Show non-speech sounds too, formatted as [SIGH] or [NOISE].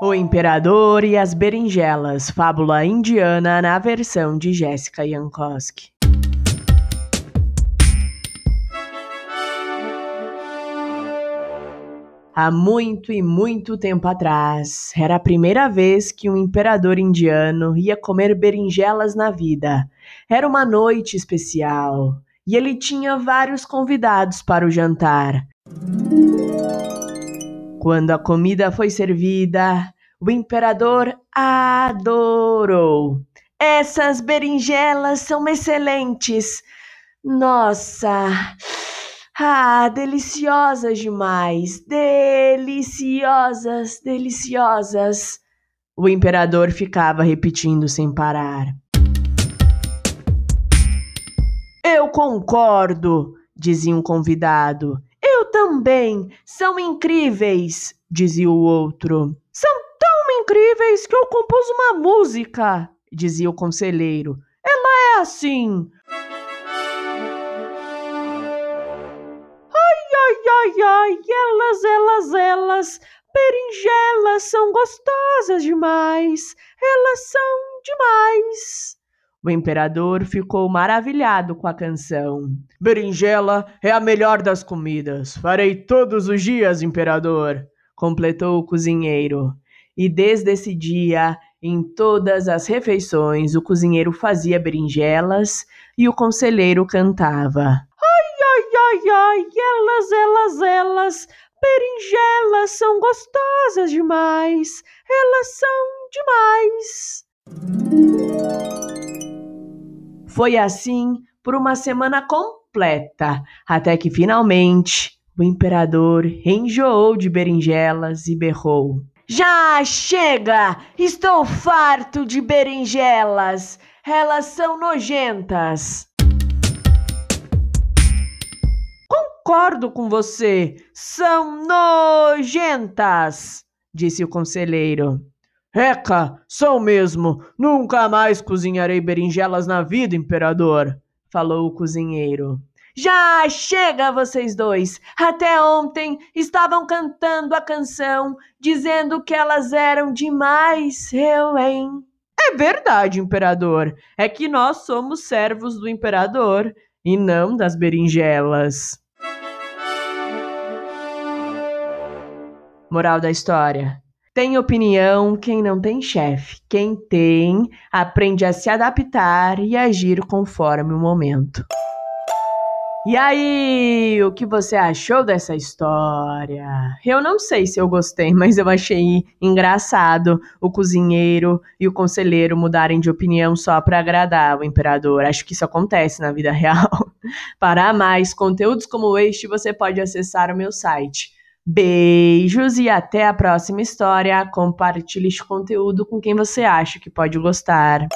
O Imperador e as Berinjelas, fábula indiana na versão de Jéssica Jankowski. Há muito e muito tempo atrás, era a primeira vez que um imperador indiano ia comer berinjelas na vida. Era uma noite especial e ele tinha vários convidados para o jantar. Quando a comida foi servida, o imperador adorou. Essas berinjelas são excelentes. Nossa! Ah, deliciosas demais! Deliciosas, deliciosas! O imperador ficava repetindo sem parar. Eu concordo, dizia um convidado. Também. São incríveis, dizia o outro. São tão incríveis que eu compus uma música, dizia o conselheiro. Ela é assim. Ai, ai, ai, elas, elas, elas, berinjelas são gostosas demais. Elas são demais. O imperador ficou maravilhado com a canção. Berinjela é a melhor das comidas. Farei todos os dias, imperador, completou o cozinheiro. E desde esse dia, em todas as refeições, o cozinheiro fazia berinjelas e o conselheiro cantava. Ai, ai, ai, ai, elas, elas, elas, berinjelas são gostosas demais. Elas são demais. Foi assim por uma semana completa, até que finalmente o imperador enjoou de berinjelas e berrou: Já chega! Estou farto de berinjelas! Elas são nojentas! Concordo com você! São nojentas! disse o conselheiro. Eca, são mesmo. Nunca mais cozinharei berinjelas na vida, imperador, falou o cozinheiro. Já chega, vocês dois! Até ontem estavam cantando a canção, dizendo que elas eram demais, eu, hein? É verdade, imperador. É que nós somos servos do imperador e não das berinjelas. Moral da história: tem opinião quem não tem chefe. Quem tem, aprende a se adaptar e agir conforme o momento. E aí, o que você achou dessa história? Eu não sei se eu gostei, [LAUGHS] mas eu achei engraçado o cozinheiro e o conselheiro mudarem de opinião só para agradar o imperador. Acho que isso acontece na vida [LAUGHS] real. Para mais conteúdos como este, você pode acessar o meu site Beijos e até a próxima história. Compartilhe este conteúdo com quem você acha que pode gostar.